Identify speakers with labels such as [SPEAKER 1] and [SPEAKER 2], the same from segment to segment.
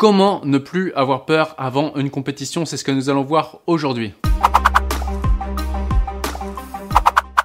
[SPEAKER 1] Comment ne plus avoir peur avant une compétition? C'est ce que nous allons voir aujourd'hui.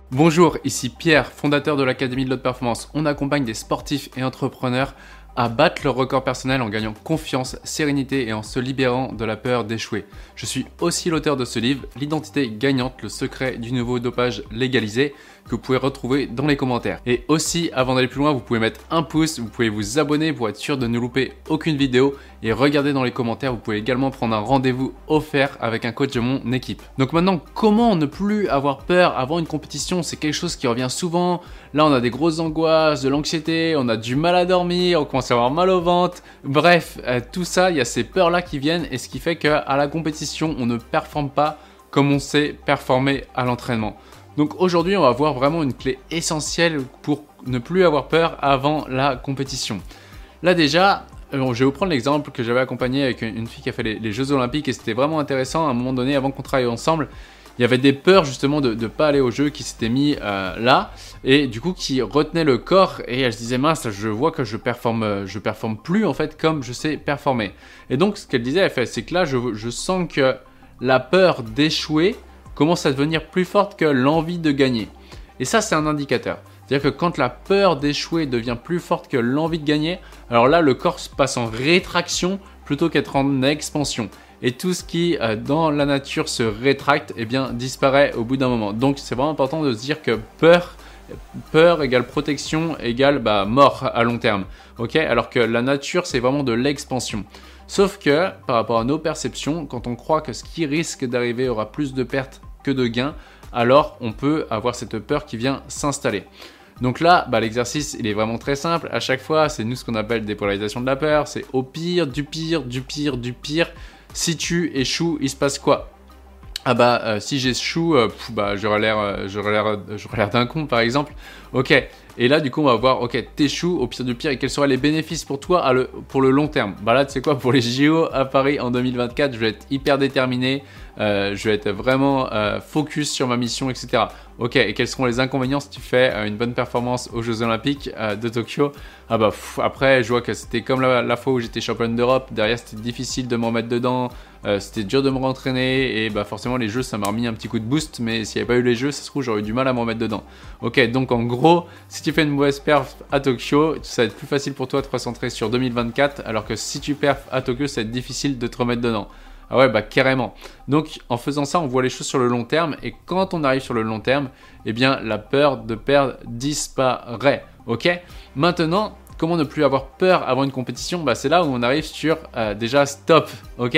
[SPEAKER 1] Bonjour, ici Pierre, fondateur de l'Académie de l'Haute Performance. On accompagne des sportifs et entrepreneurs à battre leur record personnel en gagnant confiance, sérénité et en se libérant de la peur d'échouer. Je suis aussi l'auteur de ce livre, L'identité gagnante, le secret du nouveau dopage légalisé, que vous pouvez retrouver dans les commentaires. Et aussi, avant d'aller plus loin, vous pouvez mettre un pouce, vous pouvez vous abonner pour être sûr de ne louper aucune vidéo et regardez dans les commentaires, vous pouvez également prendre un rendez-vous offert avec un coach de mon équipe. Donc maintenant, comment ne plus avoir peur avant une compétition? C'est quelque chose qui revient souvent. Là, on a des grosses angoisses, de l'anxiété, on a du mal à dormir, on commence à avoir mal au ventre. Bref, euh, tout ça, il y a ces peurs-là qui viennent et ce qui fait qu'à la compétition, on ne performe pas comme on sait performer à l'entraînement. Donc aujourd'hui, on va voir vraiment une clé essentielle pour ne plus avoir peur avant la compétition. Là déjà, je vais vous prendre l'exemple que j'avais accompagné avec une fille qui a fait les, Jeux Olympiques et c'était vraiment intéressant. À un moment donné, avant qu'on travaille ensemble, il y avait des peurs justement de ne pas aller au jeu qui s'étaient mis euh, là. Et du coup qui retenaient le corps et elle se disait mince je vois que je performe je performe plus en fait comme je sais performer. Et donc ce qu'elle disait elle fait c'est que là je sens que la peur d'échouer commence à devenir plus forte que l'envie de gagner. Et ça, c'est un indicateur. C'est-à-dire que quand la peur d'échouer devient plus forte que l'envie de gagner, alors là, le corps passe en rétraction plutôt qu'être en expansion. Et tout ce qui, euh, dans la nature, se rétracte, eh bien, disparaît au bout d'un moment. Donc, c'est vraiment important de se dire que peur, peur égale protection égale bah, mort à long terme. Ok? Alors que la nature, c'est vraiment de l'expansion. Sauf que, par rapport à nos perceptions, quand on croit que ce qui risque d'arriver aura plus de pertes de gains, alors on peut avoir cette peur qui vient s'installer. Donc là, bah, l'exercice, il est vraiment très simple. À chaque fois, c'est nous ce qu'on appelle dépolarisation de la peur. C'est au pire, du pire, du pire, du pire. Si tu échoues, il se passe quoi? Ah bah euh, si j'échoue, euh, bah j'aurais l'air, euh, j'aurais l'air, j'aurais l'air d'un con par exemple. Ok. Et là du coup on va voir, ok, t'échoues au pire du pire et quels seraient les bénéfices pour toi pour le long terme? Bah là tu sais quoi, pour les JO à Paris en 2024, je vais être hyper déterminé, je vais être vraiment focus sur ma mission, etc. Ok. Et quels seront les inconvénients si tu fais une bonne performance aux Jeux Olympiques de Tokyo? Ah bah après je vois que c'était comme la, fois où j'étais championne d'Europe. Derrière c'était difficile de m'en mettre dedans. Euh, c'était dur de me rentraîner et bah forcément les jeux ça m'a remis un petit coup de boost mais s'il n'y avait pas eu les jeux ça se trouve j'aurais eu du mal à m'en mettre dedans. Ok donc en gros si tu fais une mauvaise perf à Tokyo ça va être plus facile pour toi de te recentrer sur 2024 alors que si tu perfs à Tokyo ça va être difficile de te remettre dedans. Ah ouais, bah carrément. Donc en faisant ça, on voit les choses sur le long terme et quand on arrive sur le long terme, eh bien la peur de perdre disparaît. Ok? Maintenant, comment ne plus avoir peur avant une compétition? Bah, C'est là où on arrive sur euh, déjà stop. Ok?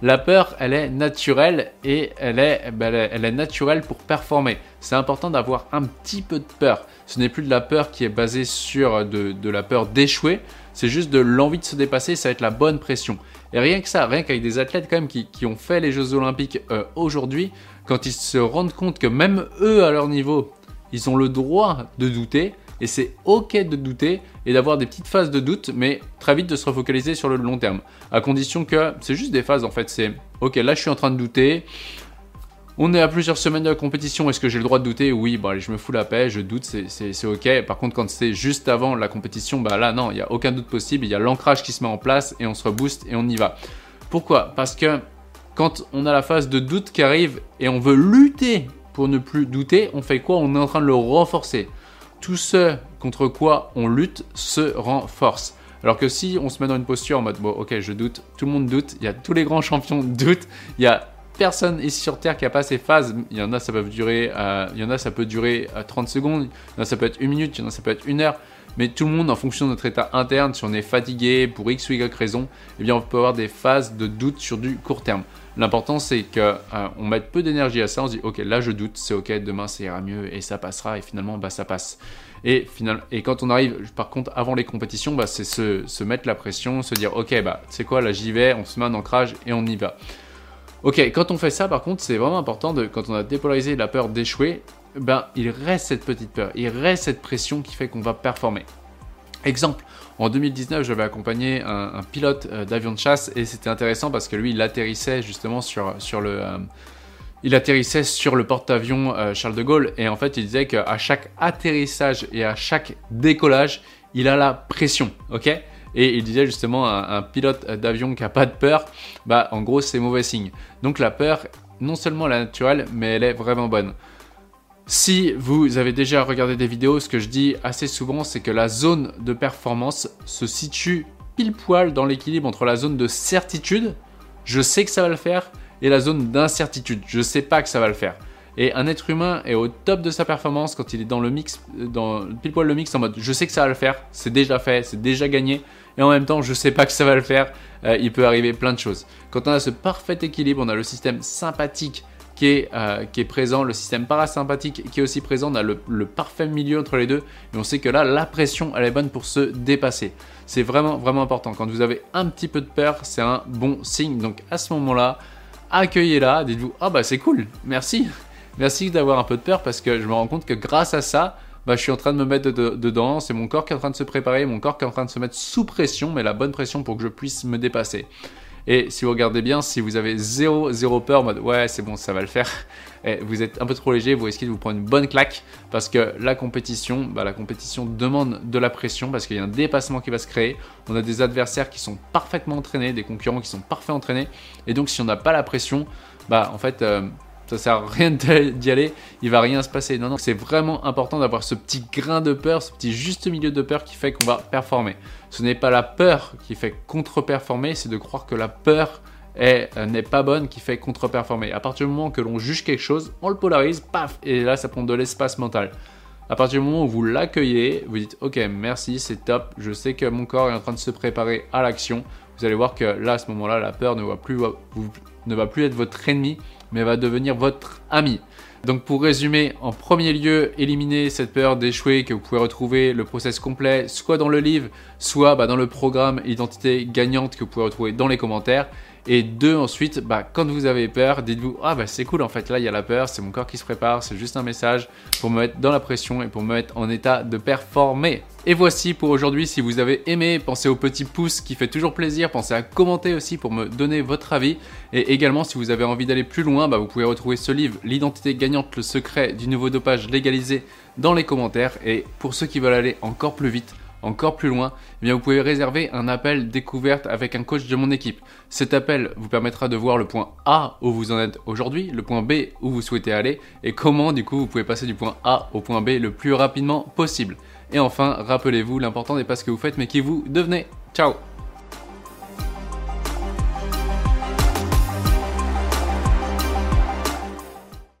[SPEAKER 1] La peur, elle est naturelle et elle est, ben, elle est naturelle pour performer. C'est important d'avoir un petit peu de peur. Ce n'est plus de la peur qui est basée sur de, la peur d'échouer, c'est juste de l'envie de se dépasser, ça va être la bonne pression. Et rien que ça, rien qu'avec des athlètes quand même qui, ont fait les Jeux Olympiques euh, aujourd'hui, quand ils se rendent compte que même eux à leur niveau, ils ont le droit de douter, et c'est ok de douter et d'avoir des petites phases de doute, mais très vite de se refocaliser sur le long terme. À condition que c'est juste des phases en fait. C'est ok, là je suis en train de douter. On est à plusieurs semaines de la compétition, est-ce que j'ai le droit de douter? Oui, bon allez, je me fous la paix, je doute, c'est ok. Par contre, quand c'est juste avant la compétition, bah là non, il n'y a aucun doute possible, il y a l'ancrage qui se met en place et on se rebooste et on y va. Pourquoi? Parce que quand on a la phase de doute qui arrive et on veut lutter pour ne plus douter, on fait quoi? On est en train de le renforcer. Tout ce contre quoi on lutte se renforce. Alors que si on se met dans une posture en mode bon ok je doute, tout le monde doute, il y a tous les grands champions doutent, il y a personne ici sur Terre qui a pas ces phases. Il y en a ça peut durer, euh, il y en a ça peut durer 30 euh, secondes, il y en a ça peut être une minute, il y en a ça peut être une heure. Mais tout le monde, en fonction de notre état interne, si on est fatigué pour X ou Y raison, eh bien on peut avoir des phases de doute sur du court terme. L'important c'est qu'on euh, mette peu d'énergie à ça, on se dit ok là je doute, c'est ok, demain ça ira mieux et ça passera et finalement bah ça passe. Et, et quand on arrive par contre avant les compétitions, bah, c'est se, mettre la pression, se dire ok bah c'est quoi là j'y vais, on se met un ancrage et on y va. Ok, quand on fait ça par contre c'est vraiment important de quand on a dépolarisé la peur d'échouer, ben il reste cette petite peur, il reste cette pression qui fait qu'on va performer. Exemple, en 2019, j'avais accompagné un, pilote euh, d'avion de chasse et c'était intéressant parce que lui, il atterrissait justement sur, sur le... Euh, il atterrissait sur le porte-avions euh, Charles de Gaulle et en fait il disait qu'à chaque atterrissage et à chaque décollage, il a la pression, ok? Et il disait justement un, pilote d'avion qui a pas de peur, bah en gros c'est mauvais signe. Donc la peur, non seulement est naturelle, mais elle est vraiment bonne. Si vous avez déjà regardé des vidéos, ce que je dis assez souvent, c'est que la zone de performance se situe pile poil dans l'équilibre entre la zone de certitude, je sais que ça va le faire, et la zone d'incertitude, je sais pas que ça va le faire. Et un être humain est au top de sa performance quand il est dans le mix, dans pile poil le mix en mode je sais que ça va le faire, c'est déjà fait, c'est déjà gagné, et en même temps je sais pas que ça va le faire, euh, il peut arriver plein de choses. Quand on a ce parfait équilibre, on a le système sympathique qui est, euh, présent, le système parasympathique qui est aussi présent, on a le, le, parfait milieu entre les deux, et on sait que là, la pression, elle est bonne pour se dépasser. C'est vraiment, vraiment important. Quand vous avez un petit peu de peur, c'est un bon signe. Donc à ce moment-là, accueillez-la, dites-vous, ah bah c'est cool, merci. Merci d'avoir un peu de peur parce que je me rends compte que grâce à ça, bah, je suis en train de me mettre dedans, c'est mon corps qui est en train de se préparer, mon corps qui est en train de se mettre sous pression, mais la bonne pression pour que je puisse me dépasser. Et si vous regardez bien, si vous avez zéro, zéro peur, en mode ouais, c'est bon, ça va le faire, et vous êtes un peu trop léger, vous risquez de vous prendre une bonne claque parce que la compétition, bah, la compétition demande de la pression parce qu'il y a un dépassement qui va se créer. On a des adversaires qui sont parfaitement entraînés, des concurrents qui sont parfaitement entraînés, et donc si on n'a pas la pression, bah en fait, euh, ça sert à rien d'y aller, il va rien se passer. Non, non, c'est vraiment important d'avoir ce petit grain de peur, ce petit juste milieu de peur qui fait qu'on va performer. Ce n'est pas la peur qui fait contre-performer, c'est de croire que la peur euh, n'est pas bonne qui fait contre-performer. À partir du moment que l'on juge quelque chose, on le polarise, paf, et là ça prend de l'espace mental. À partir du moment où vous l'accueillez, vous dites ok merci, c'est top, je sais que mon corps est en train de se préparer à l'action. Vous allez voir que là à ce moment-là, la peur ne va plus, ne va plus être votre ennemi, mais va devenir votre ami. Donc pour résumer, en premier lieu, éliminer cette peur d'échouer que vous pouvez retrouver le process complet soit dans le livre, soit bah, dans le programme Identité gagnante que vous pouvez retrouver dans les commentaires. Et deux, ensuite, bah, quand vous avez peur, dites-vous Ah, bah c'est cool, en fait, là, il y a la peur, c'est mon corps qui se prépare, c'est juste un message pour me mettre dans la pression et pour me mettre en état de performer. Et voici pour aujourd'hui. Si vous avez aimé, pensez au petit pouce qui fait toujours plaisir. Pensez à commenter aussi pour me donner votre avis. Et également, si vous avez envie d'aller plus loin, bah, vous pouvez retrouver ce livre, L'identité gagnante, le secret du nouveau dopage légalisé, dans les commentaires. Et pour ceux qui veulent aller encore plus vite, encore plus loin, eh bien vous pouvez réserver un appel découverte avec un coach de mon équipe. Cet appel vous permettra de voir le point A où vous en êtes aujourd'hui, le point B où vous souhaitez aller et comment du coup vous pouvez passer du point A au point B le plus rapidement possible. Et enfin, rappelez-vous, l'important n'est pas ce que vous faites mais qui vous devenez. Ciao